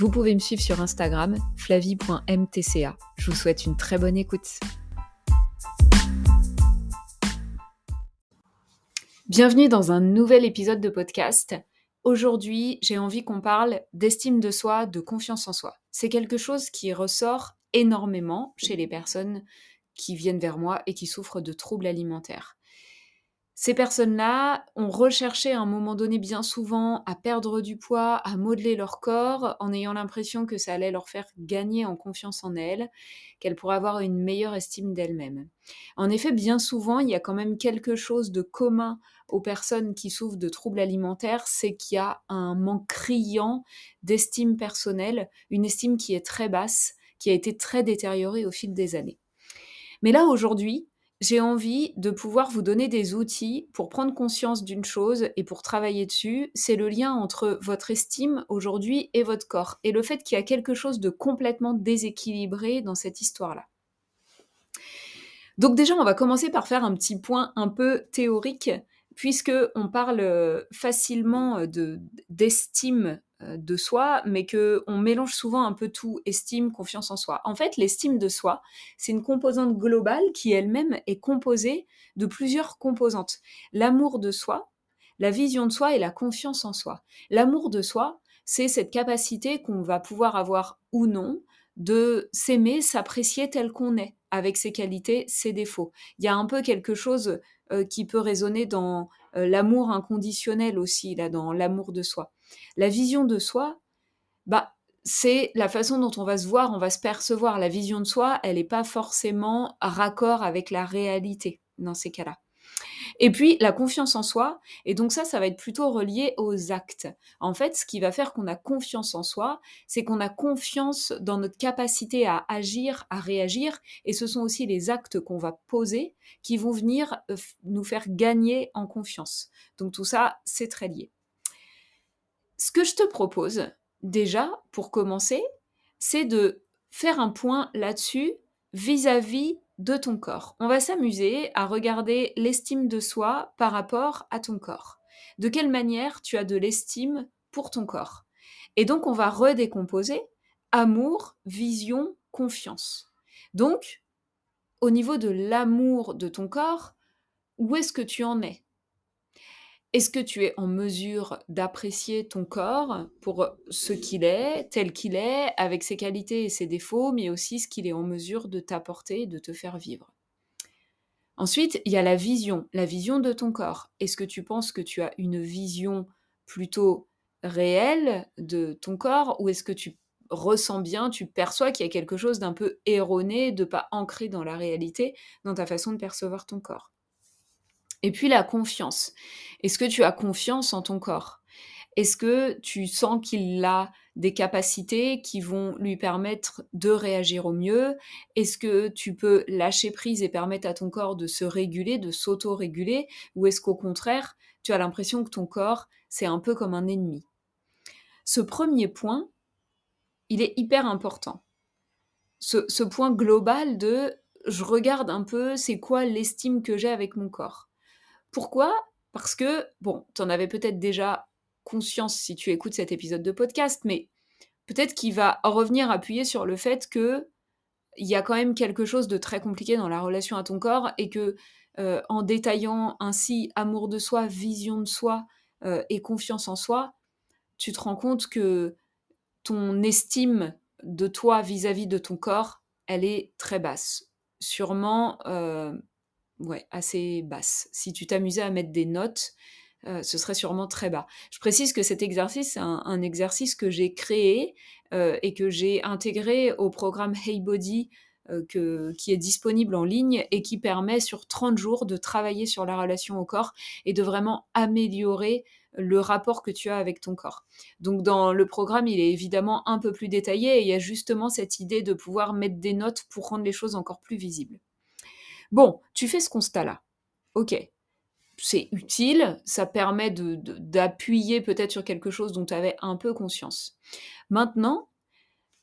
Vous pouvez me suivre sur Instagram, flavie.mtca. Je vous souhaite une très bonne écoute. Bienvenue dans un nouvel épisode de podcast. Aujourd'hui, j'ai envie qu'on parle d'estime de soi, de confiance en soi. C'est quelque chose qui ressort énormément chez les personnes qui viennent vers moi et qui souffrent de troubles alimentaires. Ces personnes-là ont recherché à un moment donné bien souvent à perdre du poids, à modeler leur corps, en ayant l'impression que ça allait leur faire gagner en confiance en elles, qu'elles pourraient avoir une meilleure estime d'elles-mêmes. En effet, bien souvent, il y a quand même quelque chose de commun aux personnes qui souffrent de troubles alimentaires, c'est qu'il y a un manque criant d'estime personnelle, une estime qui est très basse, qui a été très détériorée au fil des années. Mais là, aujourd'hui, j'ai envie de pouvoir vous donner des outils pour prendre conscience d'une chose et pour travailler dessus. C'est le lien entre votre estime aujourd'hui et votre corps. Et le fait qu'il y a quelque chose de complètement déséquilibré dans cette histoire-là. Donc déjà, on va commencer par faire un petit point un peu théorique, puisque on parle facilement de d'estime euh, de soi, mais que on mélange souvent un peu tout, estime, confiance en soi. En fait, l'estime de soi, c'est une composante globale qui elle-même est composée de plusieurs composantes. L'amour de soi, la vision de soi et la confiance en soi. L'amour de soi, c'est cette capacité qu'on va pouvoir avoir ou non de s'aimer, s'apprécier tel qu'on est, avec ses qualités, ses défauts. Il y a un peu quelque chose euh, qui peut résonner dans euh, l'amour inconditionnel aussi, là, dans l'amour de soi. La vision de soi, bah, c'est la façon dont on va se voir, on va se percevoir. La vision de soi, elle n'est pas forcément raccord avec la réalité dans ces cas-là. Et puis la confiance en soi, et donc ça, ça va être plutôt relié aux actes. En fait, ce qui va faire qu'on a confiance en soi, c'est qu'on a confiance dans notre capacité à agir, à réagir, et ce sont aussi les actes qu'on va poser qui vont venir euh, nous faire gagner en confiance. Donc tout ça, c'est très lié. Ce que je te propose, déjà, pour commencer, c'est de faire un point là-dessus vis-à-vis de ton corps. On va s'amuser à regarder l'estime de soi par rapport à ton corps. De quelle manière tu as de l'estime pour ton corps. Et donc, on va redécomposer amour, vision, confiance. Donc, au niveau de l'amour de ton corps, où est-ce que tu en es? Est-ce que tu es en mesure d'apprécier ton corps pour ce qu'il est, tel qu'il est, avec ses qualités et ses défauts, mais aussi ce qu'il est en mesure de t'apporter et de te faire vivre? Ensuite, il y a la vision, la vision de ton corps. Est-ce que tu penses que tu as une vision plutôt réelle de ton corps ou est-ce que tu ressens bien, tu perçois qu'il y a quelque chose d'un peu erroné, de pas ancré dans la réalité, dans ta façon de percevoir ton corps? Et puis la confiance. Est-ce que tu as confiance en ton corps? Est-ce que tu sens qu'il a des capacités qui vont lui permettre de réagir au mieux? Est-ce que tu peux lâcher prise et permettre à ton corps de se réguler, de s'auto-réguler? Ou est-ce qu'au contraire, tu as l'impression que ton corps, c'est un peu comme un ennemi? Ce premier point, il est hyper important. Ce, ce point global de je regarde un peu c'est quoi l'estime que j'ai avec mon corps? Pourquoi? Parce que, bon, tu en avais peut-être déjà conscience si tu écoutes cet épisode de podcast, mais peut-être qu'il va revenir appuyer sur le fait que il y a quand même quelque chose de très compliqué dans la relation à ton corps et que euh, en détaillant ainsi amour de soi, vision de soi euh, et confiance en soi, tu te rends compte que ton estime de toi vis-à-vis de ton corps, elle est très basse. Sûrement euh, ouais, assez basse. Si tu t'amusais à mettre des notes, euh, ce serait sûrement très bas. Je précise que cet exercice, c'est un, exercice que j'ai créé euh, et que j'ai intégré au programme Hey Body que, qui est disponible en ligne et qui permet sur 30 jours de travailler sur la relation au corps et de vraiment améliorer le rapport que tu as avec ton corps. Donc dans le programme, il est évidemment un peu plus détaillé et il y a justement cette idée de pouvoir mettre des notes pour rendre les choses encore plus visibles. Bon, tu fais ce constat-là. Ok, c'est utile, ça permet d'appuyer peut-être sur quelque chose dont tu avais un peu conscience. Maintenant,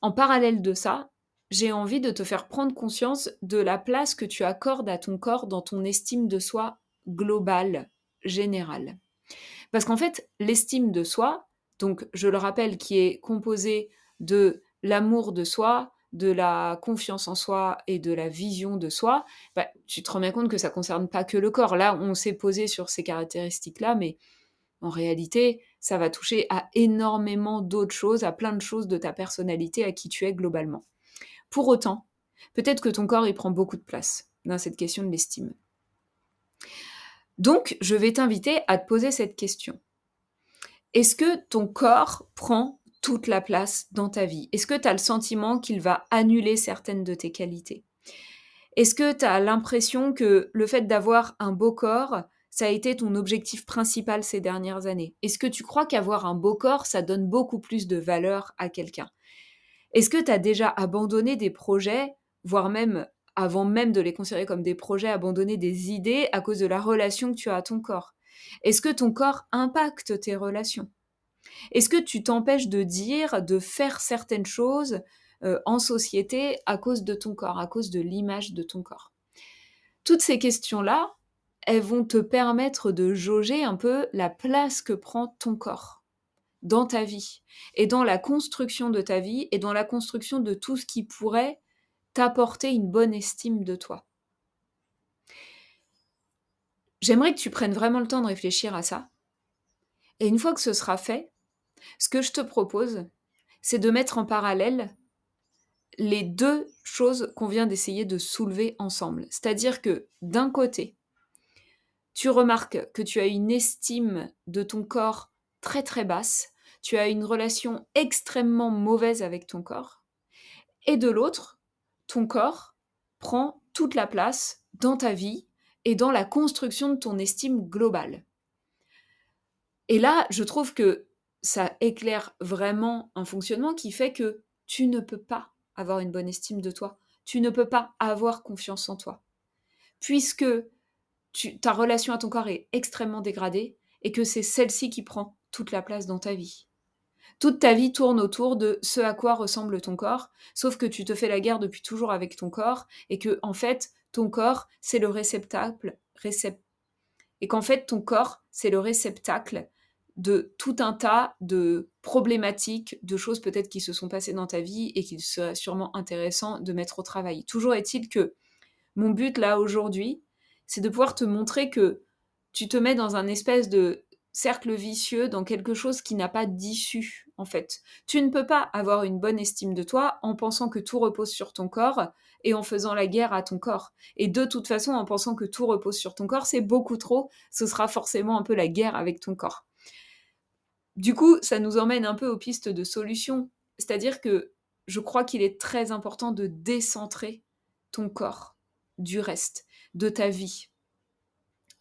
en parallèle de ça, j'ai envie de te faire prendre conscience de la place que tu accordes à ton corps dans ton estime de soi globale, générale. Parce qu'en fait, l'estime de soi, donc je le rappelle, qui est composée de l'amour de soi, de la confiance en soi et de la vision de soi, bah, tu te rends bien compte que ça ne concerne pas que le corps. Là, on s'est posé sur ces caractéristiques-là, mais en réalité, ça va toucher à énormément d'autres choses, à plein de choses de ta personnalité, à qui tu es globalement. Pour autant, peut-être que ton corps, il prend beaucoup de place dans cette question de l'estime. Donc, je vais t'inviter à te poser cette question. Est-ce que ton corps prend toute la place dans ta vie. Est-ce que tu as le sentiment qu'il va annuler certaines de tes qualités? Est-ce que tu as l'impression que le fait d'avoir un beau corps, ça a été ton objectif principal ces dernières années? Est-ce que tu crois qu'avoir un beau corps, ça donne beaucoup plus de valeur à quelqu'un? Est-ce que tu as déjà abandonné des projets, voire même avant même de les considérer comme des projets, abandonner des idées à cause de la relation que tu as à ton corps? Est-ce que ton corps impacte tes relations? Est-ce que tu t'empêches de dire, de faire certaines choses euh, en société à cause de ton corps, à cause de l'image de ton corps? Toutes ces questions-là, elles vont te permettre de jauger un peu la place que prend ton corps dans ta vie et dans la construction de ta vie et dans la construction de tout ce qui pourrait t'apporter une bonne estime de toi. J'aimerais que tu prennes vraiment le temps de réfléchir à ça. Et une fois que ce sera fait, ce que je te propose, c'est de mettre en parallèle les deux choses qu'on vient d'essayer de soulever ensemble. C'est-à-dire que d'un côté, tu remarques que tu as une estime de ton corps très très basse, tu as une relation extrêmement mauvaise avec ton corps, et de l'autre, ton corps prend toute la place dans ta vie et dans la construction de ton estime globale. Et là, je trouve que ça éclaire vraiment un fonctionnement qui fait que tu ne peux pas avoir une bonne estime de toi. Tu ne peux pas avoir confiance en toi. Puisque ta relation à ton corps est extrêmement dégradée et que c'est celle-ci qui prend toute la place dans ta vie. Toute ta vie tourne autour de ce à quoi ressemble ton corps, sauf que tu te fais la guerre depuis toujours avec ton corps et que en fait ton corps c'est le réceptacle et qu'en fait ton corps c'est le réceptacle de tout un tas de problématiques, de choses peut-être qui se sont passées dans ta vie et qu'il serait sûrement intéressant de mettre au travail. Toujours est-il que mon but là aujourd'hui, c'est de pouvoir te montrer que tu te mets dans un espèce de cercle vicieux, dans quelque chose qui n'a pas d'issue, en fait. Tu ne peux pas avoir une bonne estime de toi en pensant que tout repose sur ton corps et en faisant la guerre à ton corps. Et de toute façon, en pensant que tout repose sur ton corps, c'est beaucoup trop, ce sera forcément un peu la guerre avec ton corps. Du coup, ça nous emmène un peu aux pistes de solutions. C'est-à-dire que je crois qu'il est très important de décentrer ton corps du reste, de ta vie.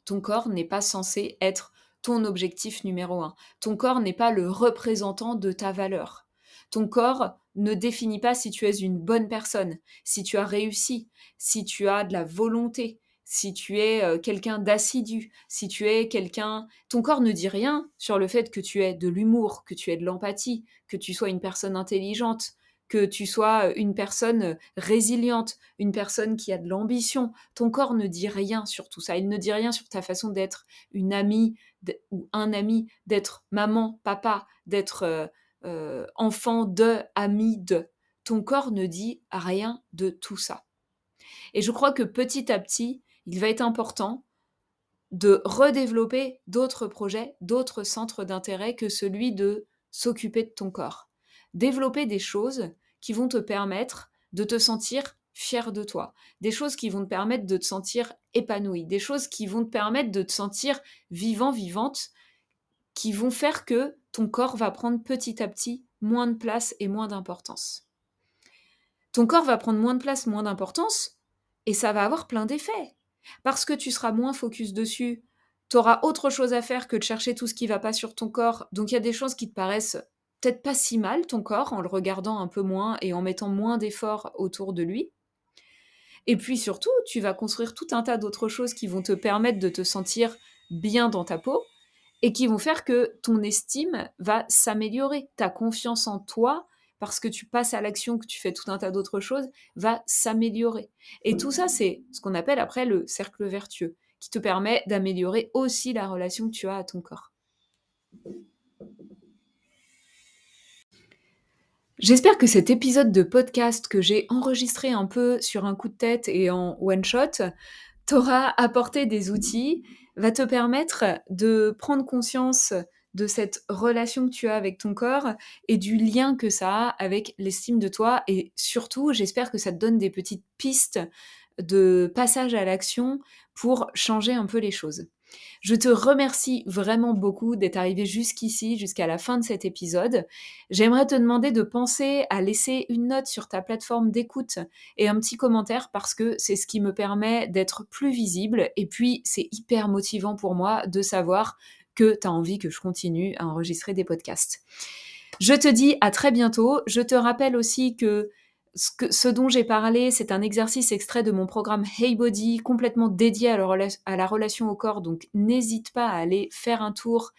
Ton corps n'est pas censé être ton objectif numéro un. Ton corps n'est pas le représentant de ta valeur. Ton corps ne définit pas si tu es une bonne personne, si tu as réussi, si tu as de la volonté, si tu es euh, quelqu'un d'assidu, si tu es quelqu'un... Ton corps ne dit rien sur le fait que tu aies de l'humour, que tu aies de l'empathie, que tu sois une personne intelligente, que tu sois une personne résiliente, une personne qui a de l'ambition. Ton corps ne dit rien sur tout ça. Il ne dit rien sur ta façon d'être une amie ou un ami, d'être maman, papa, d'être euh, euh, enfant de, ami de. Ton corps ne dit rien de tout ça. Et je crois que petit à petit, il va être important de redévelopper d'autres projets, d'autres centres d'intérêt que celui de s'occuper de ton corps développer des choses qui vont te permettre de te sentir fier de toi, des choses qui vont te permettre de te sentir épanoui, des choses qui vont te permettre de te sentir vivant, vivante, qui vont faire que ton corps va prendre petit à petit moins de place et moins d'importance. ton corps va prendre moins de place, moins d'importance, et ça va avoir plein d'effets. Parce que tu seras moins focus dessus, tu auras autre chose à faire que de chercher tout ce qui va pas sur ton corps. Donc il y a des choses qui te paraissent peut-être pas si mal, ton corps, en le regardant un peu moins et en mettant moins d'efforts autour de lui. Et puis surtout, tu vas construire tout un tas d'autres choses qui vont te permettre de te sentir bien dans ta peau et qui vont faire que ton estime va s'améliorer. Ta confiance en toi, parce que tu passes à l'action, que tu fais tout un tas d'autres choses, va s'améliorer. Et tout ça, c'est ce qu'on appelle après le cercle vertueux, qui te permet d'améliorer aussi la relation que tu as à ton corps. J'espère que cet épisode de podcast que j'ai enregistré un peu sur un coup de tête et en one shot t'aura apporté des outils, va te permettre de prendre conscience de cette relation que tu as avec ton corps et du lien que ça a avec l'estime de toi. Et surtout, j'espère que ça te donne des petites pistes de passage à l'action pour changer un peu les choses. Je te remercie vraiment beaucoup d'être arrivé jusqu'ici, jusqu'à la fin de cet épisode. J'aimerais te demander de penser à laisser une note sur ta plateforme d'écoute et un petit commentaire parce que c'est ce qui me permet d'être plus visible et puis c'est hyper motivant pour moi de savoir que tu as envie que je continue à enregistrer des podcasts. Je te dis à très bientôt. Je te rappelle aussi que ce, dont j'ai parlé, c'est un exercice extrait de mon programme Hey Body, complètement dédié à la, relation au corps. Donc, n'hésite pas à aller faire un tour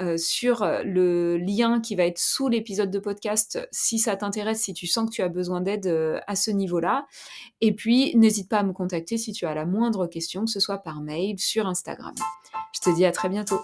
euh, sur euh, le lien qui va être sous l'épisode de podcast si ça t'intéresse, si tu sens que tu as besoin d'aide euh, à ce niveau-là. Et puis, n'hésite pas à me contacter si tu as la moindre question, que ce soit par mail, sur Instagram. Je te dis à très bientôt.